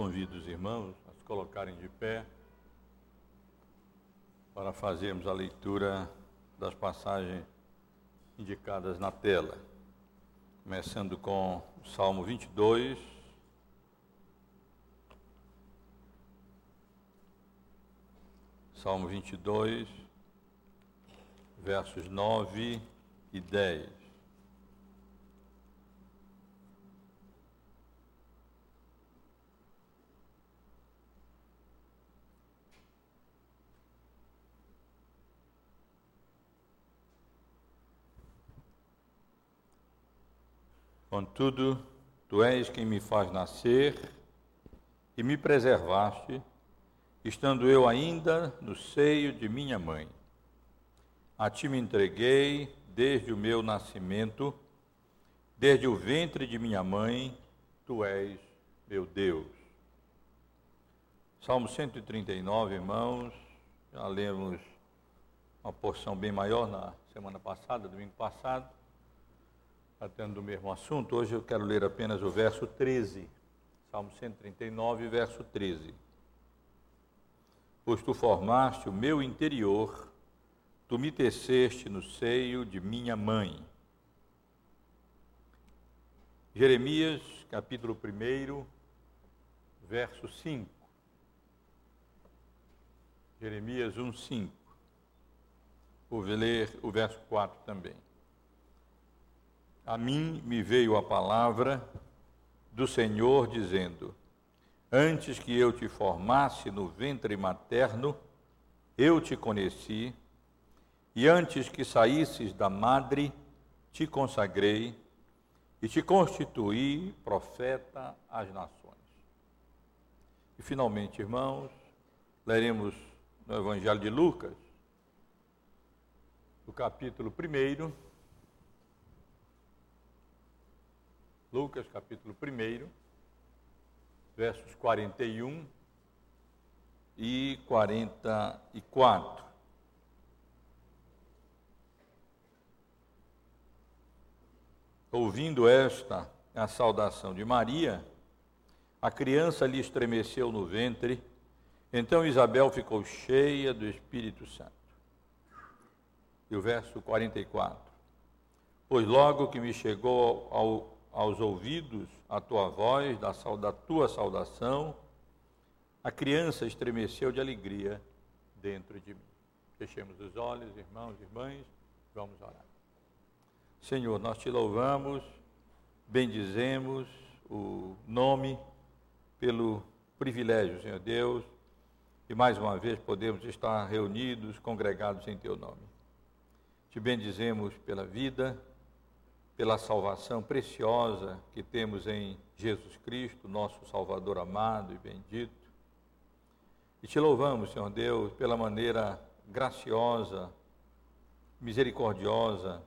Convido os irmãos a se colocarem de pé para fazermos a leitura das passagens indicadas na tela. Começando com o Salmo 22. Salmo 22, versos 9 e 10. Contudo, tu és quem me faz nascer e me preservaste, estando eu ainda no seio de minha mãe. A ti me entreguei desde o meu nascimento, desde o ventre de minha mãe, tu és meu Deus. Salmo 139, irmãos, já lemos uma porção bem maior na semana passada, domingo passado tratando do mesmo assunto, hoje eu quero ler apenas o verso 13, Salmo 139, verso 13. Pois tu formaste o meu interior, tu me teceste no seio de minha mãe. Jeremias, capítulo 1, verso 5. Jeremias 1, 5. Vou ler o verso 4 também a mim me veio a palavra do Senhor dizendo: Antes que eu te formasse no ventre materno, eu te conheci, e antes que saísses da madre, te consagrei e te constituí profeta às nações. E finalmente, irmãos, leremos no Evangelho de Lucas, o capítulo 1 Lucas capítulo 1, versos 41 e 44. Ouvindo esta, a saudação de Maria, a criança lhe estremeceu no ventre, então Isabel ficou cheia do Espírito Santo. E o verso 44. Pois logo que me chegou ao aos ouvidos a tua voz, da, tua saudação, a criança estremeceu de alegria dentro de mim. Fechemos os olhos, irmãos e irmãs, vamos orar. Senhor, nós te louvamos, bendizemos o nome pelo privilégio, Senhor Deus, e mais uma vez podemos estar reunidos, congregados em teu nome. Te bendizemos pela vida, pela salvação preciosa que temos em Jesus Cristo, nosso Salvador amado e bendito. E te louvamos, Senhor Deus, pela maneira graciosa, misericordiosa,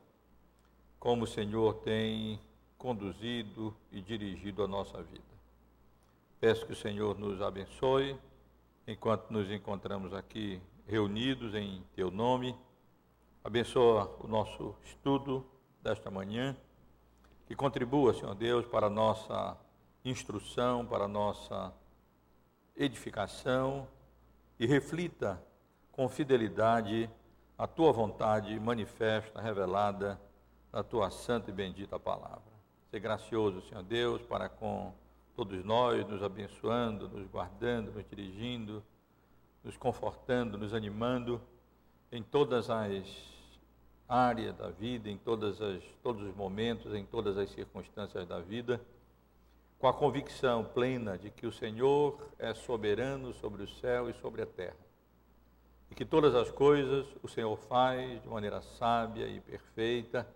como o Senhor tem conduzido e dirigido a nossa vida. Peço que o Senhor nos abençoe enquanto nos encontramos aqui reunidos em Teu nome. Abençoa o nosso estudo desta manhã, que contribua, Senhor Deus, para a nossa instrução, para a nossa edificação e reflita com fidelidade a tua vontade manifesta, revelada na tua santa e bendita palavra. Ser gracioso, Senhor Deus, para com todos nós, nos abençoando, nos guardando, nos dirigindo, nos confortando, nos animando em todas as área da vida, em todas as, todos os momentos, em todas as circunstâncias da vida, com a convicção plena de que o Senhor é soberano sobre o céu e sobre a terra. E que todas as coisas o Senhor faz de maneira sábia e perfeita,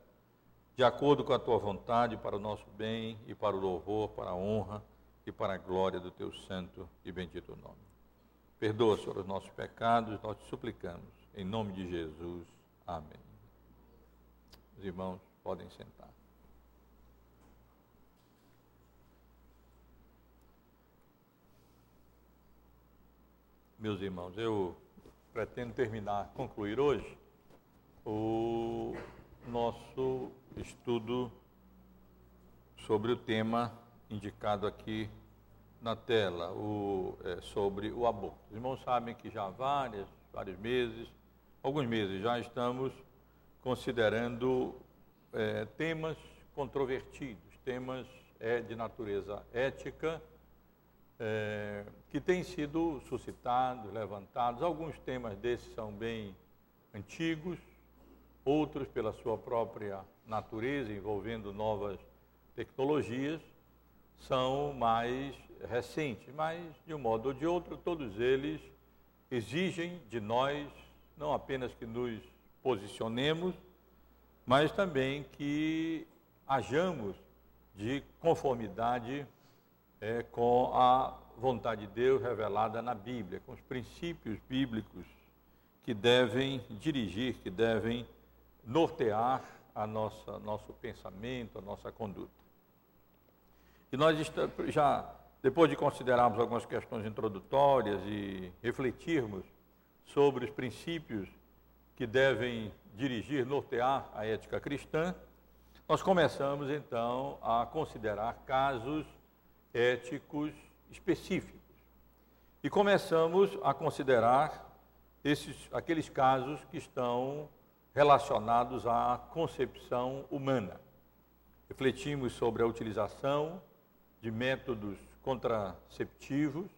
de acordo com a tua vontade, para o nosso bem e para o louvor, para a honra e para a glória do teu santo e bendito nome. Perdoa, Senhor, os nossos pecados, nós te suplicamos. Em nome de Jesus. Amém. Os irmãos podem sentar. Meus irmãos, eu pretendo terminar, concluir hoje o nosso estudo sobre o tema indicado aqui na tela o, é, sobre o aborto. Os irmãos sabem que já há várias, vários meses, alguns meses já estamos considerando é, temas controvertidos, temas é, de natureza ética, é, que têm sido suscitados, levantados. Alguns temas desses são bem antigos, outros pela sua própria natureza, envolvendo novas tecnologias, são mais recentes, mas de um modo ou de outro, todos eles exigem de nós não apenas que nos posicionemos, mas também que hajamos de conformidade é, com a vontade de Deus revelada na Bíblia, com os princípios bíblicos que devem dirigir, que devem nortear a nossa nosso pensamento, a nossa conduta. E nós já depois de considerarmos algumas questões introdutórias e refletirmos sobre os princípios que devem dirigir, nortear a ética cristã, nós começamos então a considerar casos éticos específicos. E começamos a considerar esses, aqueles casos que estão relacionados à concepção humana. Refletimos sobre a utilização de métodos contraceptivos,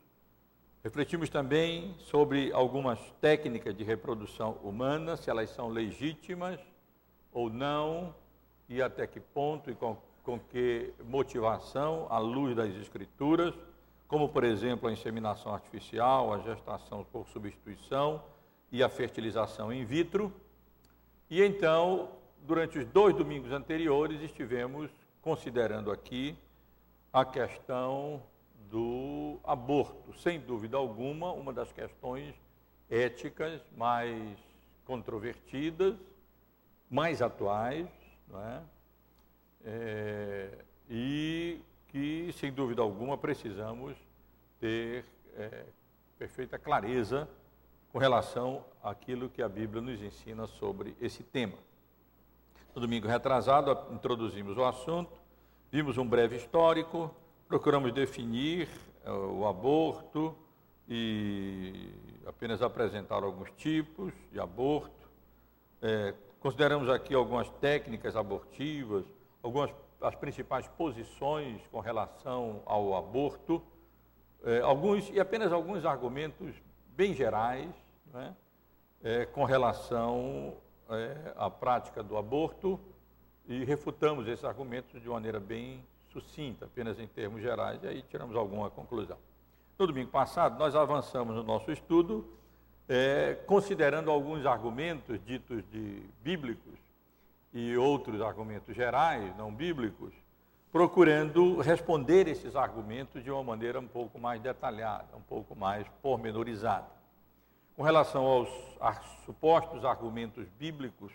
refletimos também sobre algumas técnicas de reprodução humana, se elas são legítimas ou não, e até que ponto e com com que motivação, à luz das escrituras, como por exemplo a inseminação artificial, a gestação por substituição e a fertilização in vitro. E então, durante os dois domingos anteriores, estivemos considerando aqui a questão aborto, sem dúvida alguma, uma das questões éticas mais controvertidas, mais atuais, não é? é, e que, sem dúvida alguma, precisamos ter é, perfeita clareza com relação àquilo que a Bíblia nos ensina sobre esse tema. No domingo retrasado, introduzimos o assunto, vimos um breve histórico, procuramos definir o aborto e apenas apresentar alguns tipos de aborto. É, consideramos aqui algumas técnicas abortivas, algumas as principais posições com relação ao aborto, eh, alguns e apenas alguns argumentos bem gerais né, eh, com relação eh, à prática do aborto e refutamos esses argumentos de maneira bem sucinta, apenas em termos gerais, e aí tiramos alguma conclusão. No domingo passado, nós avançamos no nosso estudo, considerando alguns argumentos ditos de bíblicos e outros argumentos gerais, não bíblicos, procurando responder esses argumentos de uma maneira um pouco mais detalhada, um pouco mais pormenorizada. Com relação aos, supostos argumentos bíblicos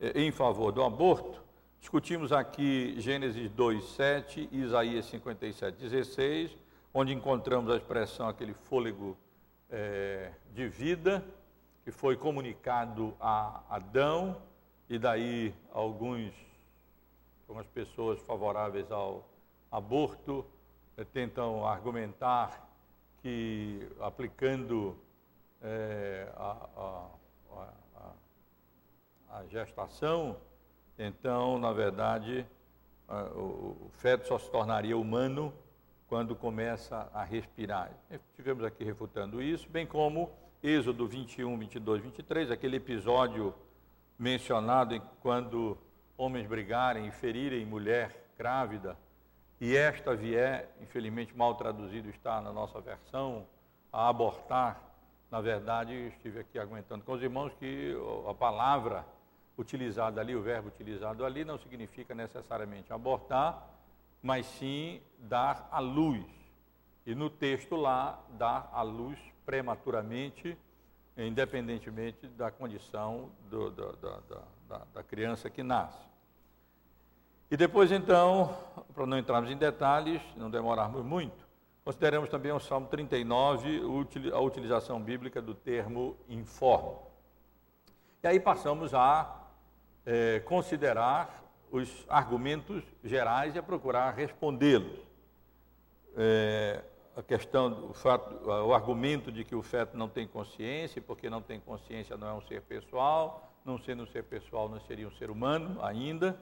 eh, em favor do aborto, discutimos aqui Gênesis 2, 7 e Isaías 57, 16, onde encontramos a expressão aquele fôlego eh, de vida que foi comunicado a Adão e daí alguns, algumas pessoas favoráveis ao aborto eh, tentam argumentar que aplicando eh, a, a, a, a, gestação, então, na verdade, o, feto só se tornaria humano quando começa a respirar. Tivemos aqui refutando isso, bem como Êxodo 21, 22, 23, aquele episódio mencionado em quando homens brigarem e ferirem mulher grávida, e esta vier, infelizmente mal traduzido está na nossa versão, a abortar, na verdade, estive aqui argumentando com os irmãos que a palavra utilizada ali, o verbo utilizado ali, não significa necessariamente abortar, mas sim dar à luz. E no texto lá, dar à luz prematuramente independentemente da condição do, do, do, da, da criança que nasce. E depois, então, para não entrarmos em detalhes, não demorarmos muito, consideramos também o Salmo 39, a utilização bíblica do termo informe. E aí passamos a é, considerar os argumentos gerais e a procurar respondê-los. É, a questão, o, fato, o argumento de que o feto não tem consciência, porque não tem consciência não é um ser pessoal, não sendo um ser pessoal não seria um ser humano ainda.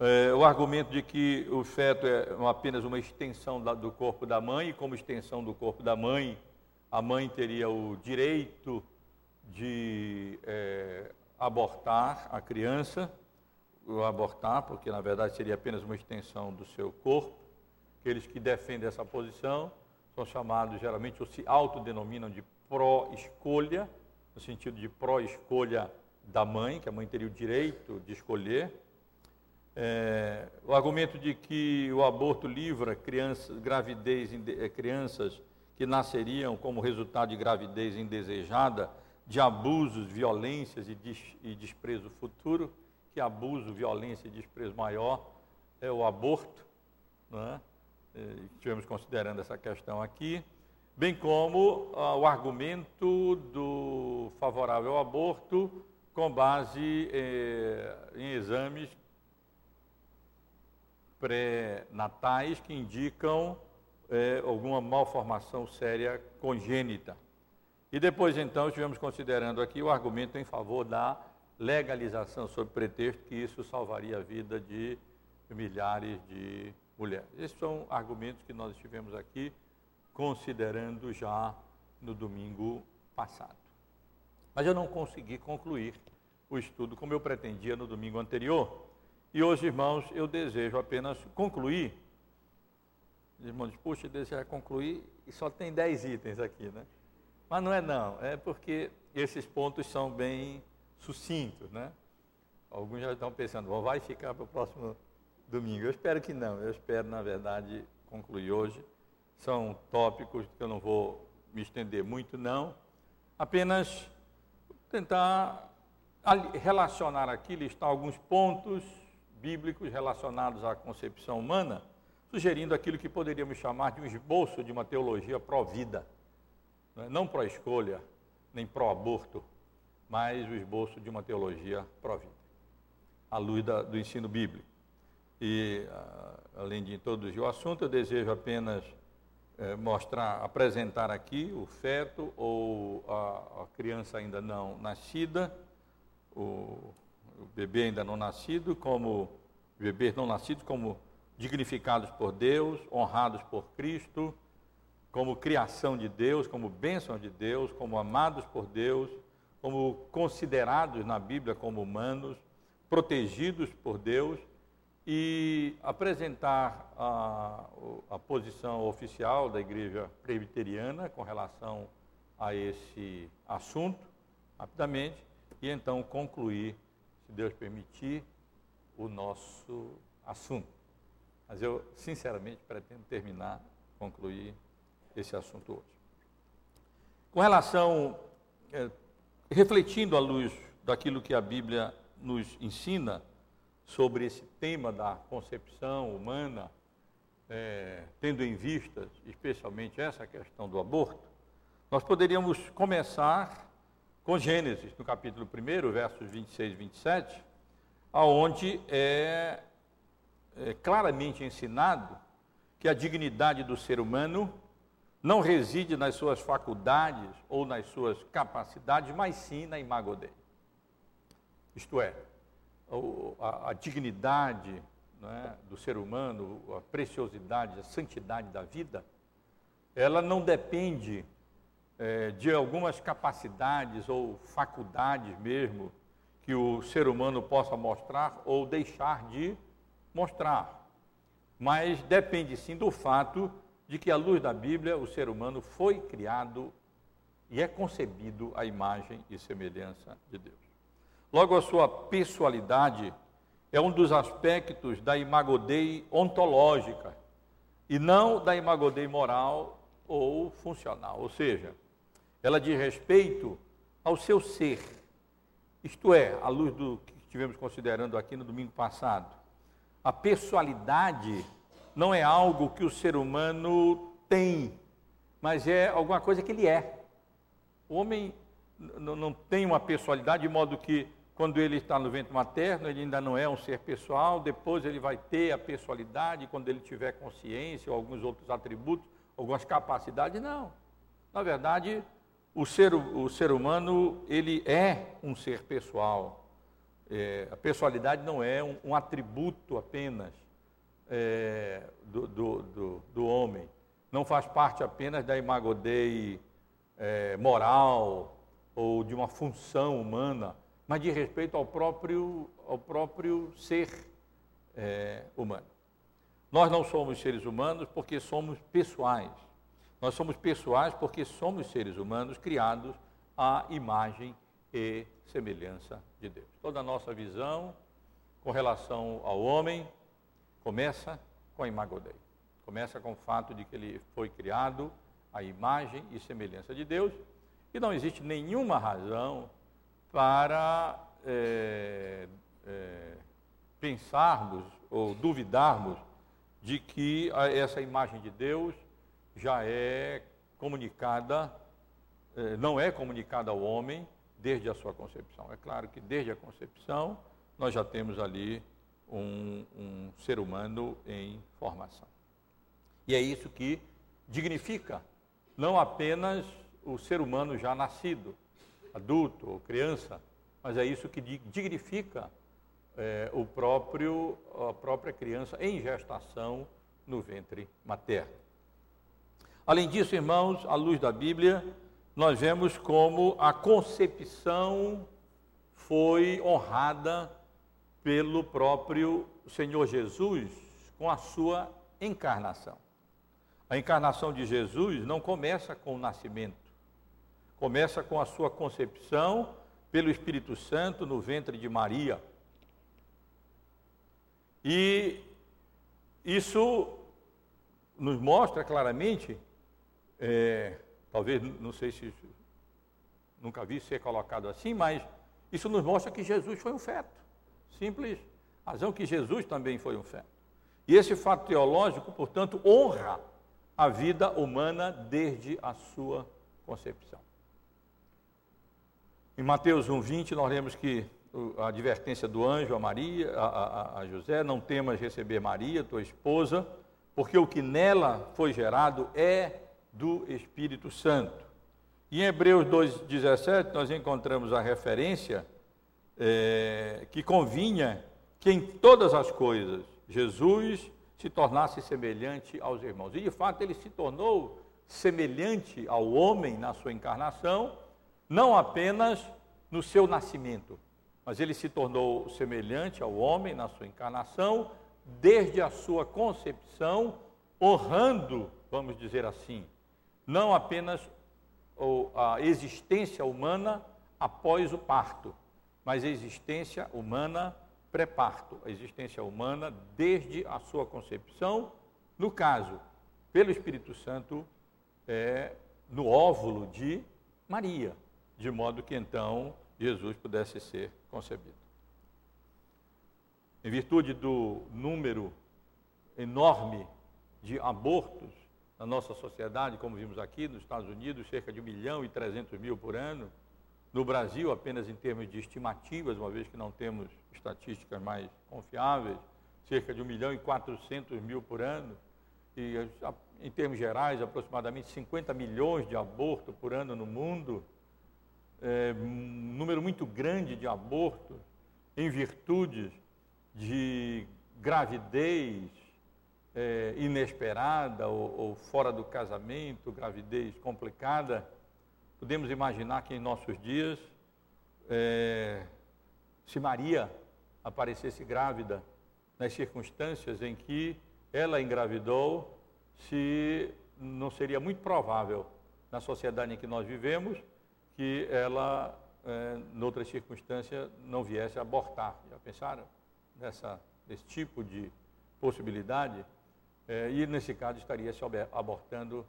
É, o argumento de que o feto é apenas uma extensão da, do corpo da mãe, e como extensão do corpo da mãe, a mãe teria o direito de é, abortar a criança, abortar, porque na verdade seria apenas uma extensão do seu corpo. Aqueles que defendem essa posição são chamados, geralmente, ou se autodenominam de pró-escolha, no sentido de pró-escolha da mãe, que a mãe teria o direito de escolher. É, o argumento de que o aborto livra crianças, gravidez, é, crianças que nasceriam como resultado de gravidez indesejada, de abusos, violências e, des, e desprezo futuro, que abuso, violência e desprezo maior é o aborto, né? estivemos considerando essa questão aqui, bem como ah, o argumento do favorável ao aborto com base eh, em exames pré-natais que indicam eh, alguma malformação séria congênita. E depois, então, estivemos considerando aqui o argumento em favor da legalização, sob pretexto que isso salvaria a vida de milhares de mulheres. Esses são argumentos que nós estivemos aqui considerando já no domingo passado. Mas eu não consegui concluir o estudo como eu pretendia no domingo anterior. E hoje, irmãos, eu desejo apenas concluir. Os irmãos puxa, deseja concluir e só tem dez itens aqui, né? Mas não é não, é porque esses pontos são bem sucintos, né? Alguns já estão pensando, bom, vai ficar para o próximo domingo. Eu espero que não, eu espero, na verdade, concluir hoje. São tópicos que eu não vou me estender muito, não. Apenas tentar relacionar aqui, listar alguns pontos bíblicos relacionados à concepção humana, sugerindo aquilo que poderíamos chamar de um esboço de uma teologia pró-vida? Não pró-escolha, nem pró-aborto, mas o esboço de uma teologia pró-vida, à luz da, do ensino bíblico. E, ah, além de introduzir o assunto, eu desejo apenas é, mostrar, apresentar aqui o feto ou a, a criança ainda não nascida, o, o bebê ainda não nascido, como bebês não nascidos, como dignificados por Deus, honrados por Cristo, como criação de Deus, como bênção de Deus, como amados por Deus, como considerados na Bíblia como humanos, protegidos por Deus e apresentar a, a posição oficial da Igreja Presbiteriana com relação a esse assunto, rapidamente, e então concluir, se Deus permitir, o nosso assunto. Mas eu, sinceramente, pretendo terminar, concluir esse assunto hoje. Com relação, é, refletindo à luz daquilo que a Bíblia nos ensina, sobre esse tema da concepção humana, é, tendo em vista especialmente essa questão do aborto, nós poderíamos começar com Gênesis, no capítulo 1, versos 26 e 27, aonde é, é claramente ensinado que a dignidade do ser humano não reside nas suas faculdades ou nas suas capacidades, mas sim na imago dele. Isto é, a, a dignidade é, do ser humano, a preciosidade, a santidade da vida, ela não depende é, de algumas capacidades ou faculdades mesmo que o ser humano possa mostrar ou deixar de mostrar, mas depende sim do fato de que, à luz da Bíblia, o ser humano foi criado e é concebido à imagem e semelhança de Deus. Logo, a sua pessoalidade é um dos aspectos da imagodei ontológica e não da imagodei moral ou funcional. Ou seja, ela diz respeito ao seu ser. Isto é, à luz do que estivemos considerando aqui no domingo passado. A pessoalidade não é algo que o ser humano tem, mas é alguma coisa que ele é. O homem não tem uma pessoalidade de modo que quando ele está no ventre materno, ele ainda não é um ser pessoal, depois ele vai ter a pessoalidade, quando ele tiver consciência ou alguns outros atributos, algumas capacidades, não. Na verdade, o ser, o ser humano, ele é um ser pessoal. É, a pessoalidade não é um, um atributo apenas é, do, do, do, do, homem. Não faz parte apenas da imago Dei é, moral ou de uma função humana, mas de respeito ao próprio, ao próprio ser é, humano. Nós não somos seres humanos porque somos pessoais. Nós somos pessoais porque somos seres humanos criados à imagem e semelhança de Deus. Toda a nossa visão com relação ao homem começa com a imago Dei. Começa com o fato de que ele foi criado à imagem e semelhança de Deus e não existe nenhuma razão para é, é, pensarmos ou duvidarmos de que essa imagem de Deus já é comunicada, eh, não é comunicada ao homem desde a sua concepção. É claro que desde a concepção nós já temos ali um, um ser humano em formação. E é isso que dignifica não apenas o ser humano já nascido, adulto ou criança, mas é isso que dignifica é, o próprio, a própria criança em gestação no ventre materno. Além disso, irmãos, à luz da Bíblia, nós vemos como a concepção foi honrada pelo próprio Senhor Jesus com a sua encarnação. A encarnação de Jesus não começa com o nascimento, começa com a sua concepção pelo Espírito Santo no ventre de Maria. E isso nos mostra claramente é, talvez, não sei se nunca vi ser colocado assim, mas isso nos mostra que Jesus foi um feto. Simples razão que Jesus também foi um feto. E esse fato teológico, portanto, honra a vida humana desde a sua concepção. Em Mateus 1,20, nós lemos que a advertência do anjo a Maria, a, a, a José, não temas receber Maria, tua esposa, porque o que nela foi gerado é do Espírito Santo. Em Hebreus 2,17 nós encontramos a referência é, que convinha que em todas as coisas Jesus se tornasse semelhante aos irmãos. E de fato ele se tornou semelhante ao homem na sua encarnação, não apenas no seu nascimento, mas ele se tornou semelhante ao homem na sua encarnação, desde a sua concepção, honrando, vamos dizer assim, não apenas a existência humana após o parto, mas a existência humana pré-parto, a existência humana desde a sua concepção, no caso, pelo Espírito Santo, é, no óvulo de Maria, de modo que então Jesus pudesse ser concebido. Em virtude do número enorme de abortos na nossa sociedade, como vimos aqui, nos Estados Unidos, cerca de 1 milhão e 300 mil por ano. No Brasil, apenas em termos de estimativas, uma vez que não temos estatísticas mais confiáveis, cerca de 1 milhão e 400 mil por ano. E, em termos gerais, aproximadamente 50 milhões de abortos por ano no mundo. É, um número muito grande de abortos em virtude de gravidez, é, inesperada ou, ou, fora do casamento, gravidez complicada, podemos imaginar que em nossos dias, é, se Maria aparecesse grávida nas circunstâncias em que ela engravidou, se não seria muito provável na sociedade em que nós vivemos que ela, é, noutra circunstância, não viesse abortar. Já pensaram nessa, nesse tipo de possibilidade? É, e nesse caso estaria se abortando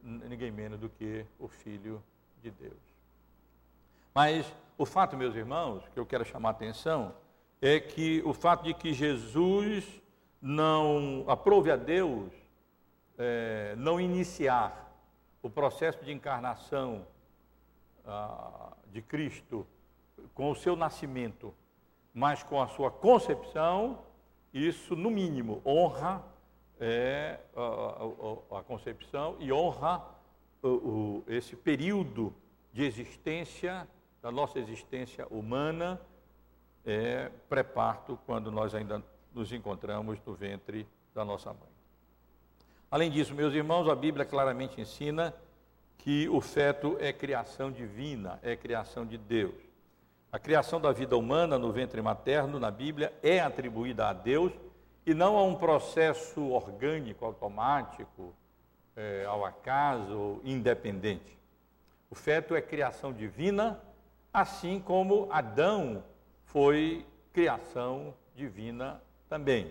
ninguém menos do que o Filho de Deus. Mas o fato, meus irmãos, que eu quero chamar a atenção, é que o fato de que Jesus não aprove a Deus é, não iniciar o processo de encarnação ah, de Cristo com o seu nascimento, mas com a sua concepção, isso, no mínimo, honra é, a, a, a, concepção e honra o, o, esse período de existência, da nossa existência humana, é, pré-parto, quando nós ainda nos encontramos no ventre da nossa mãe. Além disso, meus irmãos, a Bíblia claramente ensina que o feto é criação divina, é criação de Deus. A criação da vida humana no ventre materno, na Bíblia, é atribuída a Deus e não a um processo orgânico, automático, é, ao acaso, independente. O feto é criação divina, assim como Adão foi criação divina também.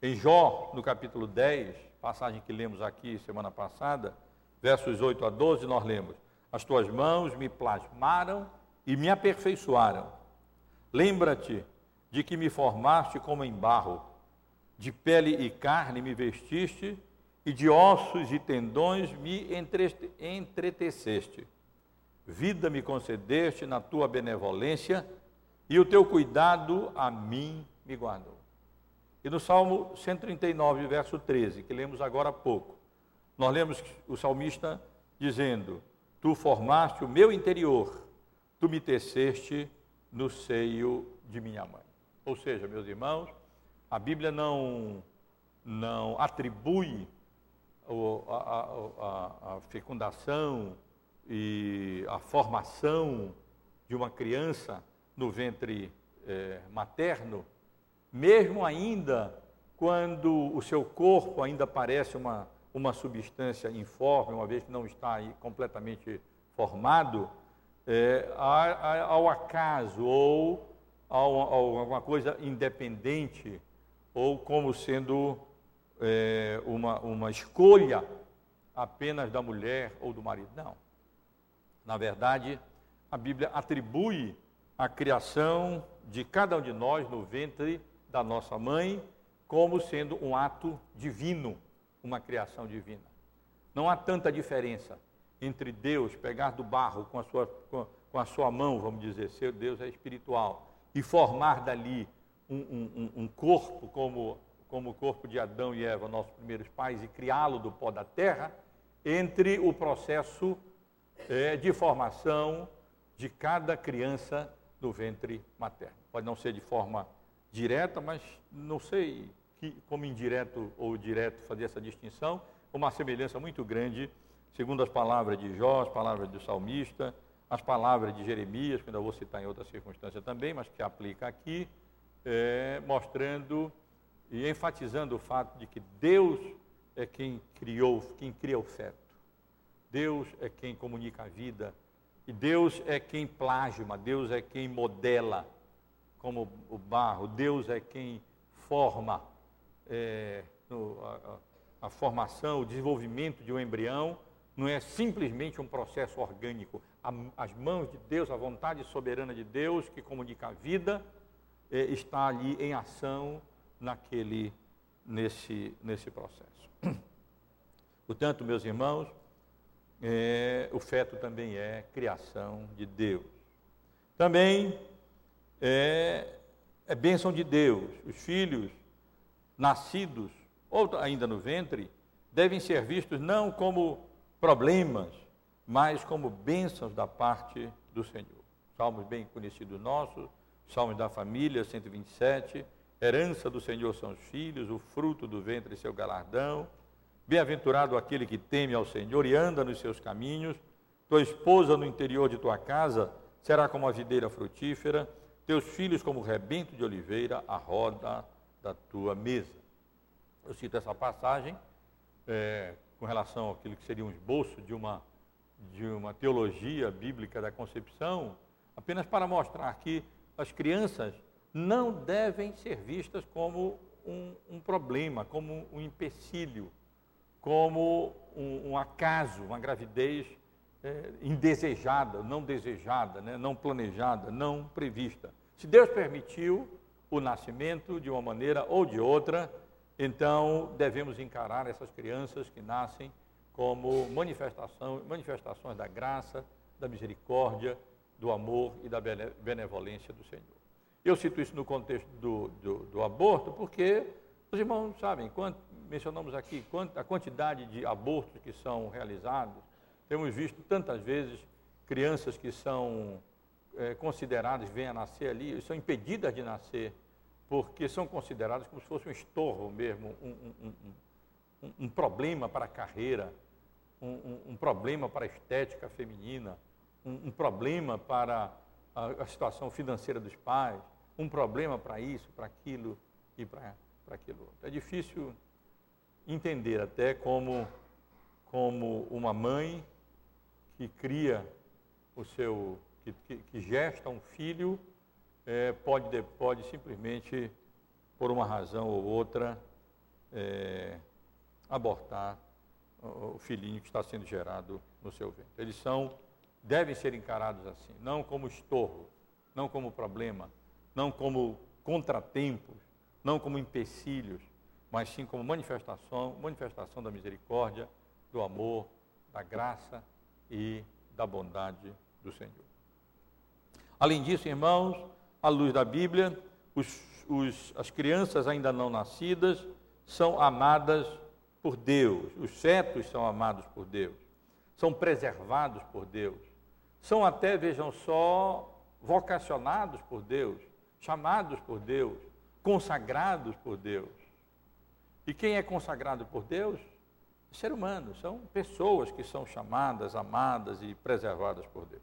Em Jó, no capítulo 10, passagem que lemos aqui semana passada, versos 8 a 12, nós lemos: As tuas mãos me plasmaram e me aperfeiçoaram. Lembra-te de que me formaste como em barro, de pele e carne me vestiste, e de ossos e tendões me entreteceste. Vida me concedeste na tua benevolência, e o teu cuidado a mim me guardou. E no Salmo 139, verso 13, que lemos agora há pouco, nós lemos o salmista dizendo: Tu formaste o meu interior, tu me teceste no seio de minha mãe. Ou seja, meus irmãos, a Bíblia não, não atribui a, a, a, fecundação e a formação de uma criança no ventre é, materno mesmo ainda quando o seu corpo ainda parece uma, uma substância informe, uma vez que não está completamente formado, é, ao acaso ou a, alguma coisa independente, ou como sendo é, uma, uma escolha apenas da mulher ou do marido. Não. Na verdade, a Bíblia atribui a criação de cada um de nós no ventre da nossa mãe como sendo um ato divino, uma criação divina. Não há tanta diferença entre Deus pegar do barro com a sua, com a sua mão, vamos dizer, seu Deus é espiritual, e formar dali um, um, um corpo como, como o corpo de Adão e Eva, nossos primeiros pais, e criá-lo do pó da terra, entre o processo é, de formação de cada criança do ventre materno. Pode não ser de forma direta, mas não sei que, como indireto ou direto fazer essa distinção, uma semelhança muito grande, segundo as palavras de Jó, as palavras do salmista, as palavras de Jeremias, que ainda vou citar em outra circunstância também, mas que aplica aqui, é, mostrando e enfatizando o fato de que Deus é quem criou, quem cria o feto. Deus é quem comunica a vida. E Deus é quem plasma, Deus é quem modela como o barro, Deus é quem forma é, no, a, a, formação, o desenvolvimento de um embrião, não é simplesmente um processo orgânico. As mãos de Deus, a vontade soberana de Deus que comunica a vida, é, está ali em ação naquele, nesse, nesse processo. Portanto, meus irmãos, é, o feto também é criação de Deus. Também é, é bênção de Deus. Os filhos nascidos, ou ainda no ventre, devem ser vistos não como problemas, mas como bênçãos da parte do Senhor. Salmos bem conhecidos nossos, Salmos da família, 127, herança do Senhor são os filhos, o fruto do ventre seu galardão. Bem-aventurado aquele que teme ao Senhor e anda nos seus caminhos. Tua esposa no interior de tua casa será como a videira frutífera teus filhos como rebento de oliveira à roda da tua mesa. Eu cito essa passagem é, com relação àquilo que seria um esboço de uma, de uma teologia bíblica da concepção, apenas para mostrar que as crianças não devem ser vistas como um, um problema, como um empecilho, como um, um acaso, uma gravidez é, indesejada, não desejada, né, não planejada, não prevista. Se Deus permitiu o nascimento de uma maneira ou de outra, então devemos encarar essas crianças que nascem como manifestação, manifestações da graça, da misericórdia, do amor e da benevolência do Senhor. Eu cito isso no contexto do, do, do aborto porque os irmãos sabem, quanto, mencionamos aqui a quantidade de abortos que são realizados. Temos visto tantas vezes crianças que são é, consideradas, vêm a nascer ali, são impedidas de nascer, porque são consideradas como se fosse um estorvo mesmo, um, um, um, um problema para a carreira, um, problema para a estética feminina, um, problema para a, a situação financeira dos pais, um problema para isso, para aquilo e para aquilo outro. É difícil entender até como, como uma mãe que cria o seu, que, que, que gesta um filho, é, pode, pode simplesmente, por uma razão ou outra, é, abortar o filhinho que está sendo gerado no seu ventre. Eles são, devem ser encarados assim, não como estorvo, não como problema, não como contratempos, não como empecilhos, mas sim como manifestação, manifestação da misericórdia, do amor, da graça e da bondade do Senhor. Além disso, irmãos, à luz da Bíblia, os, os, as crianças ainda não nascidas são amadas por Deus, os fetos são amados por Deus, são preservados por Deus, são até, vejam só, vocacionados por Deus, chamados por Deus, consagrados por Deus. E quem é consagrado por Deus? ser humano, são pessoas que são chamadas, amadas e preservadas por Deus.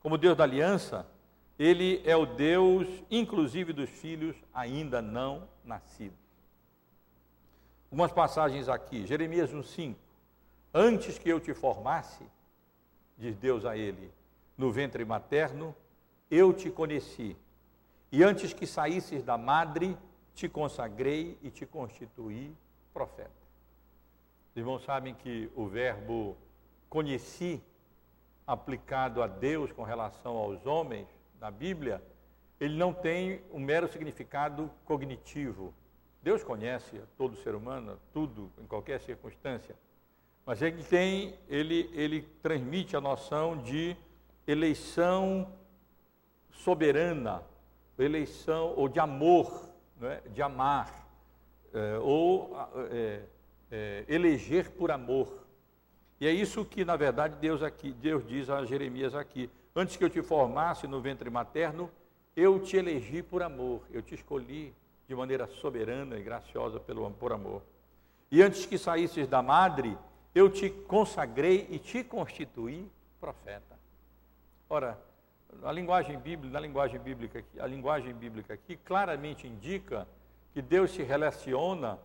Como Deus da aliança, ele é o Deus, inclusive dos filhos ainda não nascidos. Algumas passagens aqui, Jeremias 1,5. Antes que eu te formasse, diz Deus a ele, no ventre materno, eu te conheci. E antes que saísses da madre, te consagrei e te constituí profeta. Os irmãos sabem que o verbo conheci, aplicado a Deus com relação aos homens, na Bíblia, ele não tem um mero significado cognitivo. Deus conhece todo ser humano, tudo, em qualquer circunstância. Mas ele tem, ele, ele transmite a noção de eleição soberana, eleição ou de amor, é? de amar, é, ou é, é, eleger por amor. E é isso que, na verdade, Deus aqui, Deus diz a Jeremias aqui: antes que eu te formasse no ventre materno, eu te elegi por amor, eu te escolhi de maneira soberana e graciosa pelo por amor. E antes que saísses da madre, eu te consagrei e te constituí profeta. Ora, a linguagem bíblica, na linguagem bíblica, a linguagem bíblica aqui claramente indica que Deus se relaciona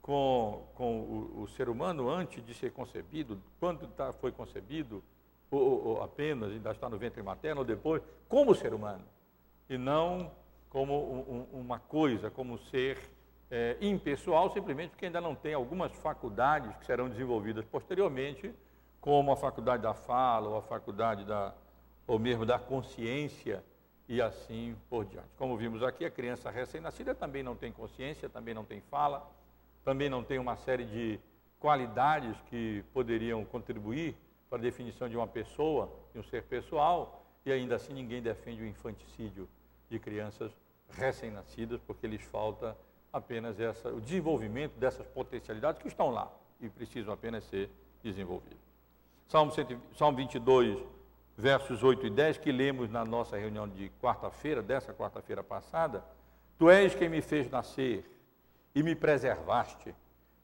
com, com o, o ser humano antes de ser concebido, quando tá, foi concebido, ou, ou, apenas ainda está no ventre materno, ou depois, como ser humano, e não como um, uma coisa, como ser é, impessoal, simplesmente porque ainda não tem algumas faculdades que serão desenvolvidas posteriormente, como a faculdade da fala, ou a faculdade da, ou mesmo da consciência e assim por diante. Como vimos aqui, a criança recém-nascida também não tem consciência, também não tem fala, também não tem uma série de qualidades que poderiam contribuir para a definição de uma pessoa, de um ser pessoal, e ainda assim ninguém defende o infanticídio de crianças recém-nascidas, porque lhes falta apenas essa, o desenvolvimento dessas potencialidades que estão lá e precisam apenas ser desenvolvidas. Salmo, 100, Salmo 22, versos 8 e 10, que lemos na nossa reunião de quarta-feira, dessa quarta-feira passada, Tu és quem me fez nascer e me preservaste,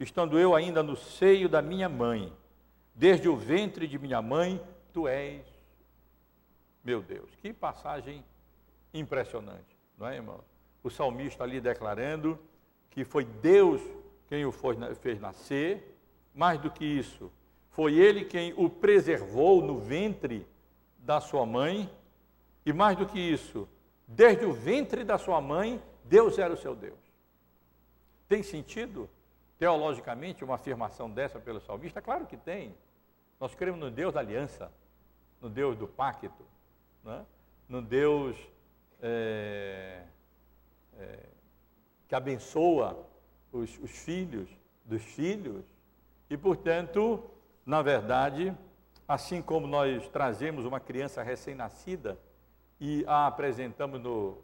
estando eu ainda no seio da minha mãe, desde o ventre de minha mãe, Tu és meu Deus. Que passagem impressionante, não é, irmão? O salmista ali declarando que foi Deus quem o fez nascer, mais do que isso, foi Ele quem o preservou no ventre da sua mãe, e mais do que isso, desde o ventre da sua mãe, Deus era o seu Deus. Tem sentido, teologicamente, uma afirmação dessa pelo salmista? Claro que tem. Nós cremos no Deus da aliança, no Deus do pacto, né? no Deus é, é, que abençoa os, os filhos dos filhos, e, portanto, na verdade, assim como nós trazemos uma criança recém-nascida e a apresentamos no,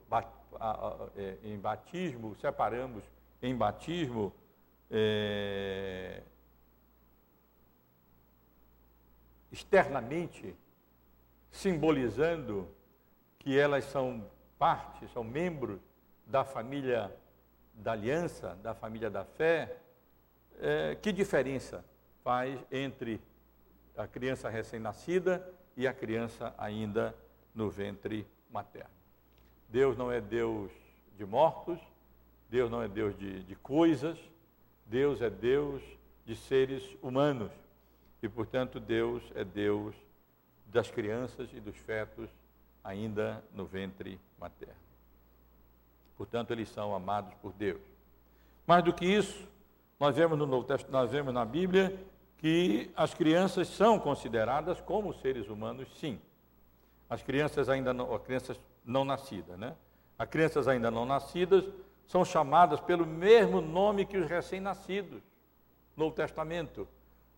é, em batismo, separamos em batismo, é, externamente simbolizando que elas são parte, são membros da família da aliança, da família da fé, é, que diferença faz entre a criança recém-nascida e a criança ainda no ventre materno? Deus não é Deus de mortos, Deus não é Deus de, de coisas, Deus é Deus de seres humanos. E, portanto, Deus é Deus das crianças e dos fetos ainda no ventre materno. Portanto, eles são amados por Deus. Mais do que isso, nós vemos no Novo Testamento, nós vemos na Bíblia que as crianças são consideradas como seres humanos, sim. As crianças ainda não, as crianças não nascidas, né? As crianças ainda não nascidas são chamadas pelo mesmo nome que os recém-nascidos no Testamento,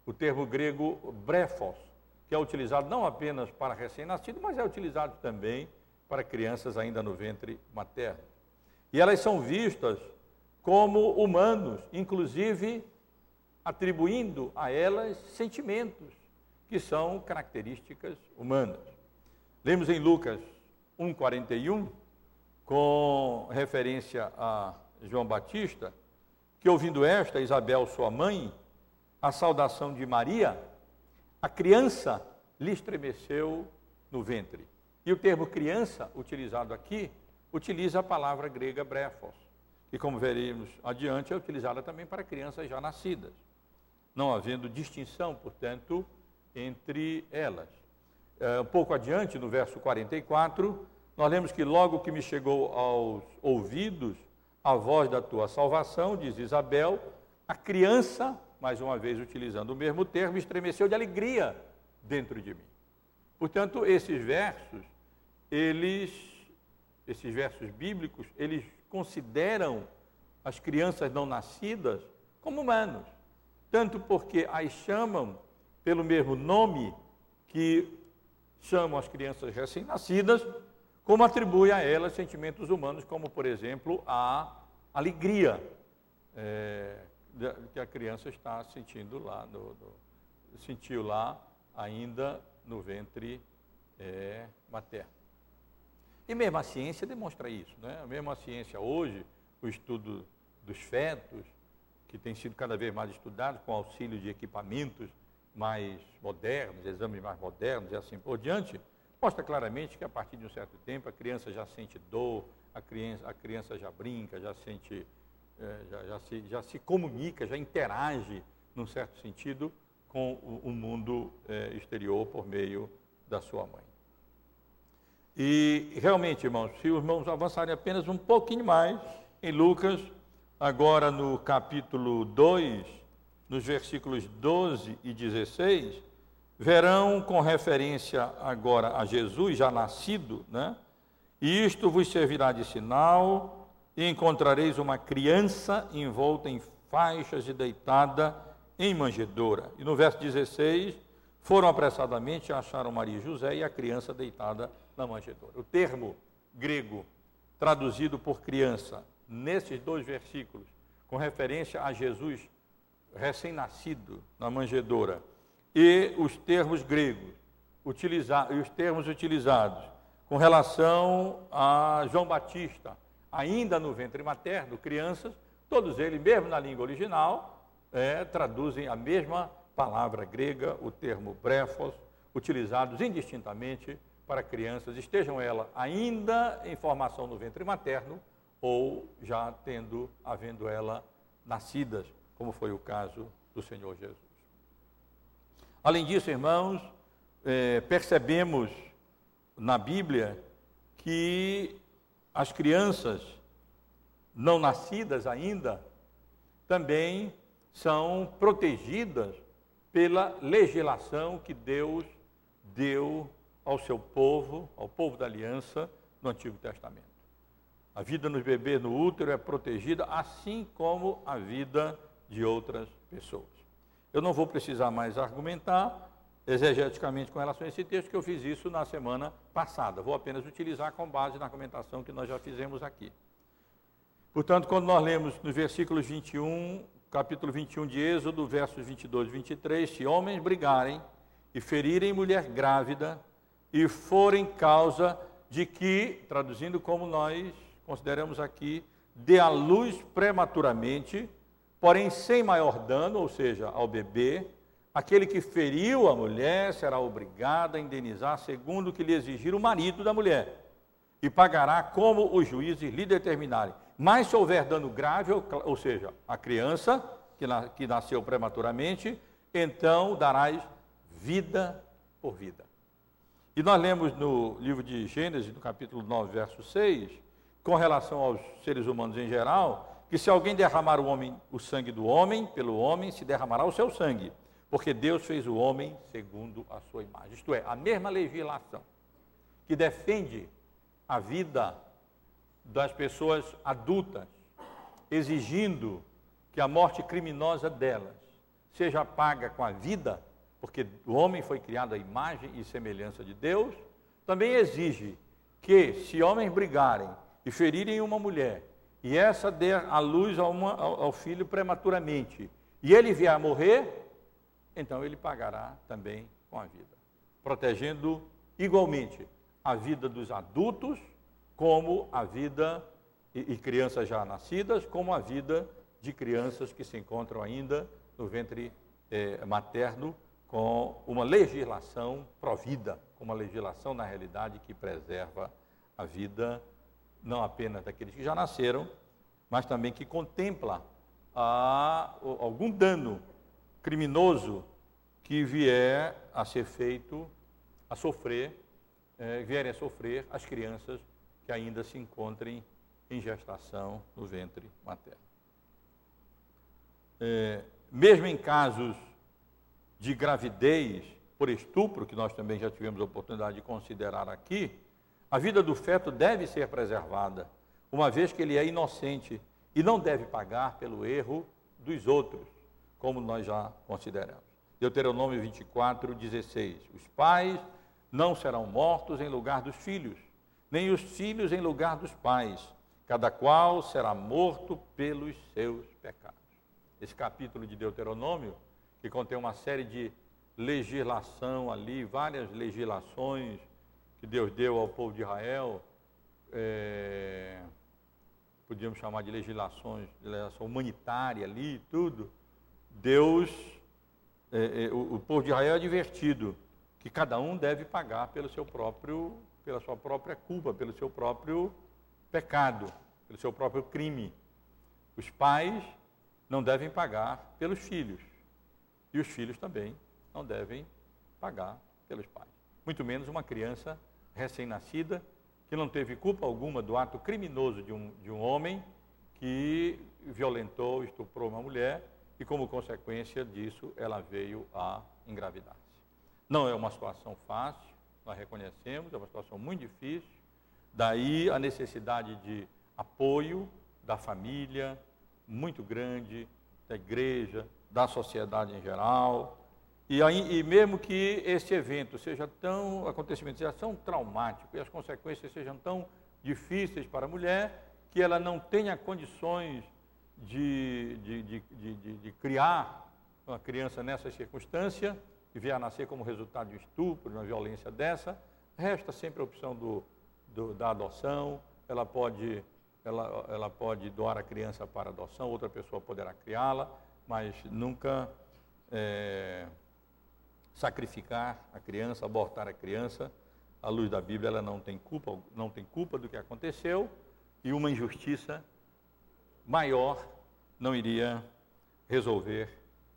o termo grego brefos, que é utilizado não apenas para recém-nascidos, mas é utilizado também para crianças ainda no ventre materno. E elas são vistas como humanos, inclusive atribuindo a elas sentimentos que são características humanas. Lemos em Lucas 1,41, com referência a João Batista, que ouvindo esta, Isabel, sua mãe, a saudação de Maria, a criança lhe estremeceu no ventre. E o termo criança, utilizado aqui, utiliza a palavra grega brefos, que, como veremos adiante, é utilizada também para crianças já nascidas, não havendo distinção, portanto, entre elas. É, um pouco adiante, no verso 44, nós lemos que logo que me chegou aos ouvidos a voz da tua salvação, diz Isabel, a criança mais uma vez utilizando o mesmo termo, estremeceu de alegria dentro de mim. Portanto, esses versos, eles, esses versos bíblicos, eles consideram as crianças não nascidas como humanos, tanto porque as chamam pelo mesmo nome que chamam as crianças recém-nascidas, como atribui a elas sentimentos humanos, como, por exemplo, a alegria. É, que a criança está sentindo lá, no, no, sentiu lá ainda no ventre é, materno. E mesmo a ciência demonstra isso, né? Mesmo a ciência hoje, o estudo dos fetos, que tem sido cada vez mais estudado com auxílio de equipamentos mais modernos, exames mais modernos e assim por diante, mostra claramente que a partir de um certo tempo a criança já sente dor, a criança, a criança já brinca, já sente é, já, já, se, já se comunica, já interage, num certo sentido, com o, o mundo é, exterior por meio da sua mãe. E realmente, irmãos, se os irmãos avançarem apenas um pouquinho mais em Lucas, agora no capítulo 2, nos versículos 12 e 16, verão com referência agora a Jesus já nascido, né? E isto vos servirá de sinal, e encontrareis uma criança envolta em faixas e deitada em manjedoura. E no verso 16, foram apressadamente acharam Maria e José e a criança deitada na manjedoura. O termo grego traduzido por criança nesses dois versículos, com referência a Jesus recém-nascido na manjedoura, e os termos gregos utilizados, e os termos utilizados com relação a João Batista, ainda no ventre materno, crianças, todos eles, mesmo na língua original, é, traduzem a mesma palavra grega, o termo brefos, utilizados indistintamente para crianças, estejam elas ainda em formação no ventre materno ou já tendo, havendo ela nascidas, como foi o caso do Senhor Jesus. Além disso, irmãos, é, percebemos na Bíblia que as crianças não nascidas ainda também são protegidas pela legislação que Deus deu ao seu povo, ao povo da aliança no Antigo Testamento. A vida nos bebês no útero é protegida, assim como a vida de outras pessoas. Eu não vou precisar mais argumentar, exegeticamente com relação a esse texto, que eu fiz isso na semana passada. Vou apenas utilizar com base na argumentação que nós já fizemos aqui. Portanto, quando nós lemos nos versículos 21, capítulo 21 de Êxodo, versos 22 e 23, se homens brigarem e ferirem mulher grávida e forem causa de que, traduzindo como nós consideramos aqui, dê à luz prematuramente, porém sem maior dano, ou seja, ao bebê, aquele que feriu a mulher será obrigado a indenizar segundo o que lhe exigir o marido da mulher e pagará como os juízes lhe determinarem. Mas se houver dano grave, ou seja, a criança que, na, que nasceu prematuramente, então darás vida por vida. E nós lemos no livro de Gênesis, no capítulo 9, verso 6, com relação aos seres humanos em geral, que se alguém derramar o, homem, o sangue do homem, pelo homem se derramará o seu sangue, porque Deus fez o homem segundo a sua imagem. Isto é, a mesma legislação que defende a vida das pessoas adultas, exigindo que a morte criminosa delas seja paga com a vida, porque o homem foi criado à imagem e semelhança de Deus, também exige que, se homens brigarem e ferirem uma mulher, e essa der a luz ao, ao filho prematuramente, e ele vier a morrer, então ele pagará também com a vida, protegendo igualmente a vida dos adultos, como a vida, e, e crianças já nascidas, como a vida de crianças que se encontram ainda no ventre eh, materno, com uma legislação provida, com uma legislação, na realidade, que preserva a vida, não apenas daqueles que já nasceram, mas também que contempla a, algum dano criminoso que vier a ser feito, a sofrer é, vierem a sofrer as crianças que ainda se encontrem em gestação no ventre materno. É, mesmo em casos de gravidez por estupro, que nós também já tivemos a oportunidade de considerar aqui, a vida do feto deve ser preservada, uma vez que ele é inocente e não deve pagar pelo erro dos outros, como nós já consideramos. Deuteronômio 24, 16. Os pais não serão mortos em lugar dos filhos, nem os filhos em lugar dos pais. Cada qual será morto pelos seus pecados. Esse capítulo de Deuteronômio, que contém uma série de legislação ali, várias legislações que Deus deu ao povo de Israel, é, podíamos chamar de legislações, legislação humanitária ali, tudo. Deus, é, é, o, o povo de Israel é advertido que cada um deve pagar pelo seu próprio, pela sua própria culpa, pelo seu próprio pecado, pelo seu próprio crime. Os pais não devem pagar pelos filhos. E os filhos também não devem pagar pelos pais. Muito menos uma criança recém-nascida que não teve culpa alguma do ato criminoso de um, de um homem que violentou, estuprou uma mulher e, como consequência disso, ela veio a engravidar. Não é uma situação fácil, nós reconhecemos, é uma situação muito difícil. Daí a necessidade de apoio da família, muito grande, da igreja, da sociedade em geral. E, aí, e mesmo que esse evento seja tão, acontecimento seja tão traumático e as consequências sejam tão difíceis para a mulher, que ela não tenha condições de, de, de, de, criar uma criança nessa circunstância, que vier a nascer como resultado de estupro, de uma violência dessa, resta sempre a opção do, do, da adoção, ela pode, ela, ela pode doar a criança para adoção, outra pessoa poderá criá-la, mas nunca é, sacrificar a criança, abortar a criança. À luz da Bíblia, ela não tem culpa, não tem culpa do que aconteceu e uma injustiça maior não iria resolver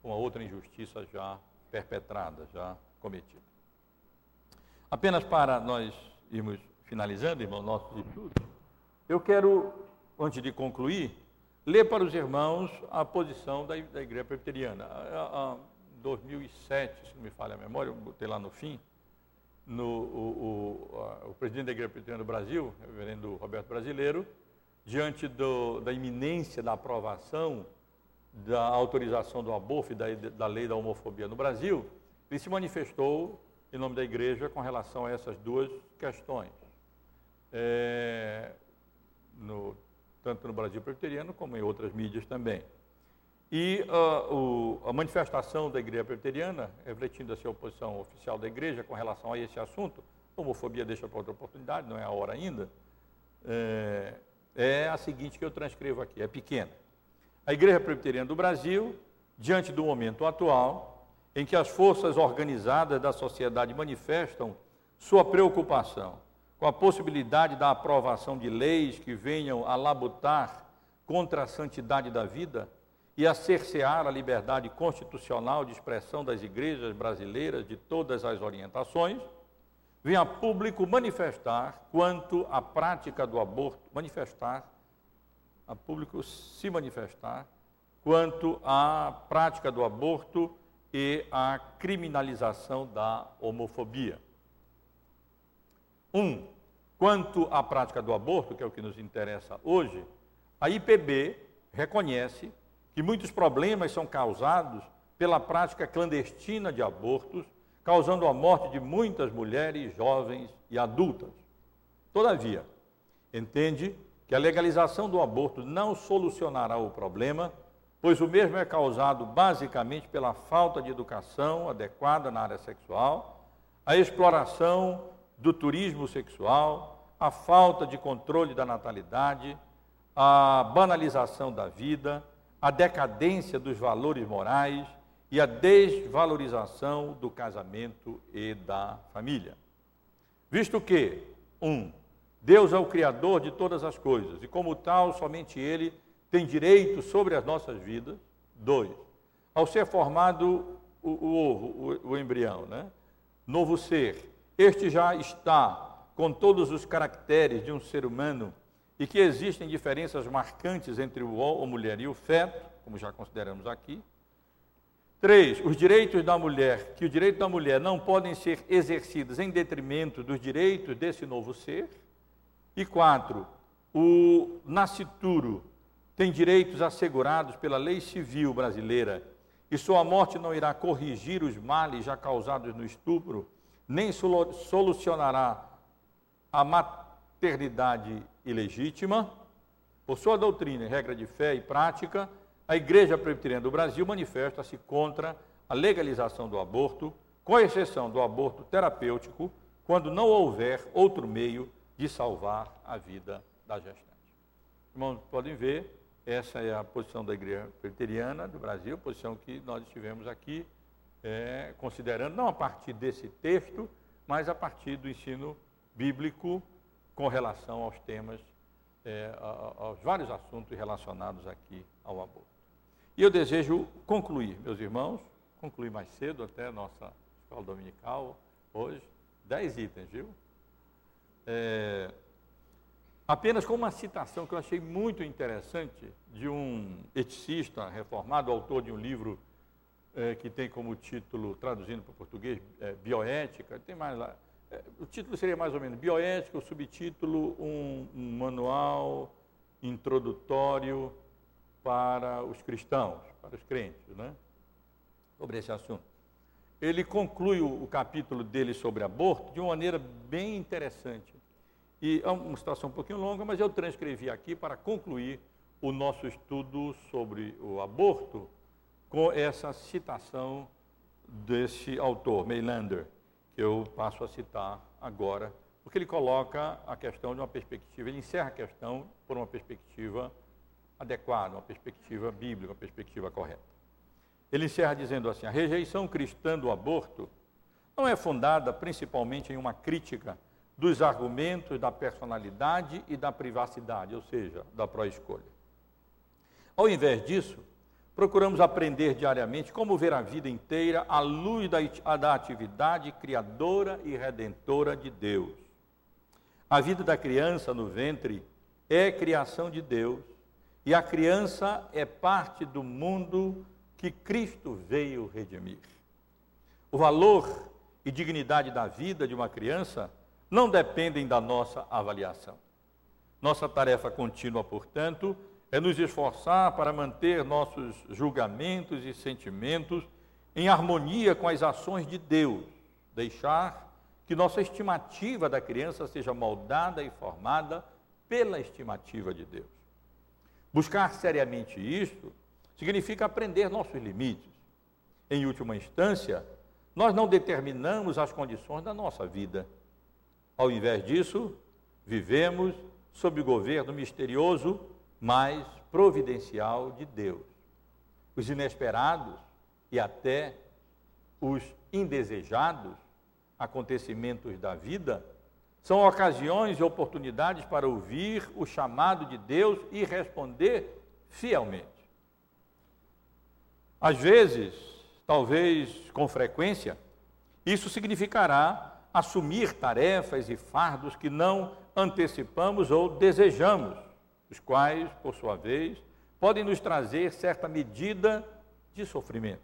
uma outra injustiça já perpetrada, já cometida. Apenas para nós irmos finalizando, irmão, nosso estudo, eu quero, antes de concluir, ler para os irmãos a posição da, da Igreja Presbiteriana. Em 2007, se não me falha a memória, eu botei lá no fim, no, o, o, o, presidente da Igreja Presbiteriana do Brasil, o reverendo Roberto Brasileiro, diante do, da iminência da aprovação da autorização do aborto e da, da lei da homofobia no Brasil, ele se manifestou em nome da igreja com relação a essas duas questões. É, no, tanto no Brasil presbiteriano como em outras mídias também. E uh, o, a manifestação da Igreja Presbiteriana, refletindo a sua posição oficial da Igreja com relação a esse assunto, homofobia deixa para outra oportunidade, não é a hora ainda, é, é a seguinte que eu transcrevo aqui, é pequena. A Igreja Presbiteriana do Brasil, diante do momento atual, em que as forças organizadas da sociedade manifestam sua preocupação com a possibilidade da aprovação de leis que venham a labutar contra a santidade da vida e a cercear a liberdade constitucional de expressão das igrejas brasileiras de todas as orientações, vem a público manifestar quanto à prática do aborto, manifestar, a público se manifestar quanto à prática do aborto e à criminalização da homofobia. Um, quanto à prática do aborto, que é o que nos interessa hoje, a IPB reconhece que muitos problemas são causados pela prática clandestina de abortos, causando a morte de muitas mulheres, jovens e adultas. Todavia, entende que a legalização do aborto não solucionará o problema, pois o mesmo é causado basicamente pela falta de educação adequada na área sexual, a exploração do turismo sexual, a falta de controle da natalidade, a banalização da vida, a decadência dos valores morais e a desvalorização do casamento e da família. Visto que, um, Deus é o Criador de todas as coisas e, como tal, somente Ele tem direito sobre as nossas vidas. Dois, ao ser formado o, o ovo, o, o embrião, né? novo ser, este já está com todos os caracteres de um ser humano e que existem diferenças marcantes entre o homem, a mulher e o feto, como já consideramos aqui. Três, os direitos da mulher, que o direito da mulher não podem ser exercidos em detrimento dos direitos desse novo ser. E quatro, o nascituro tem direitos assegurados pela lei civil brasileira e sua morte não irá corrigir os males já causados no estupro, nem solucionará a maternidade ilegítima. Por sua doutrina e regra de fé e prática, a Igreja Presbiteriana do Brasil manifesta-se contra a legalização do aborto, com exceção do aborto terapêutico, quando não houver outro meio de salvar a vida da gestante. Irmãos, podem ver, essa é a posição da Igreja Presbiteriana do Brasil, posição que nós estivemos aqui é, considerando, não a partir desse texto, mas a partir do ensino bíblico com relação aos temas, é, aos vários assuntos relacionados aqui ao aborto. E eu desejo concluir, meus irmãos, concluir mais cedo até a nossa escola dominical, hoje, dez itens, viu? É, apenas com uma citação que eu achei muito interessante de um eticista reformado, autor de um livro é, que tem como título, traduzindo para o português, é, Bioética, tem mais lá, o título seria mais ou menos Bioética, o subtítulo um, um manual introdutório para os cristãos, para os crentes, né? sobre esse assunto. Ele conclui o, o capítulo dele sobre aborto de uma maneira bem interessante. E é uma situação um pouquinho longa, mas eu transcrevi aqui para concluir o nosso estudo sobre o aborto com essa citação desse autor, Meilander que eu passo a citar agora, porque ele coloca a questão de uma perspectiva, ele encerra a questão por uma perspectiva adequada, uma perspectiva bíblica, uma perspectiva correta. Ele encerra dizendo assim: a rejeição cristã do aborto não é fundada principalmente em uma crítica dos argumentos da personalidade e da privacidade, ou seja, da pró-escolha. Ao invés disso, procuramos aprender diariamente como ver a vida inteira à luz da, da atividade criadora e redentora de Deus. A vida da criança no ventre é criação de Deus e a criança é parte do mundo que Cristo veio redimir. O valor e dignidade da vida de uma criança não dependem da nossa avaliação. Nossa tarefa contínua, portanto, é nos esforçar para manter nossos julgamentos e sentimentos em harmonia com as ações de Deus, deixar que nossa estimativa da criança seja moldada e formada pela estimativa de Deus. Buscar seriamente isto significa aprender nossos limites. Em última instância, nós não determinamos as condições da nossa vida. Ao invés disso, vivemos sob o governo misterioso, mas providencial de Deus. Os inesperados e até os indesejados acontecimentos da vida são ocasiões e oportunidades para ouvir o chamado de Deus e responder fielmente. Às vezes, talvez com frequência, isso significará assumir tarefas e fardos que não antecipamos ou desejamos, os quais, por sua vez, podem nos trazer certa medida de sofrimento.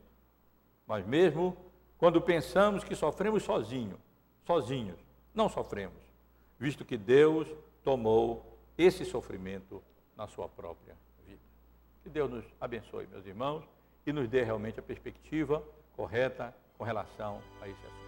Mas mesmo quando pensamos que sofremos sozinho, sozinhos, não sofremos, visto que Deus tomou esse sofrimento na sua própria vida. Que Deus nos abençoe, meus irmãos, e nos dê realmente a perspectiva correta com relação a esse assunto.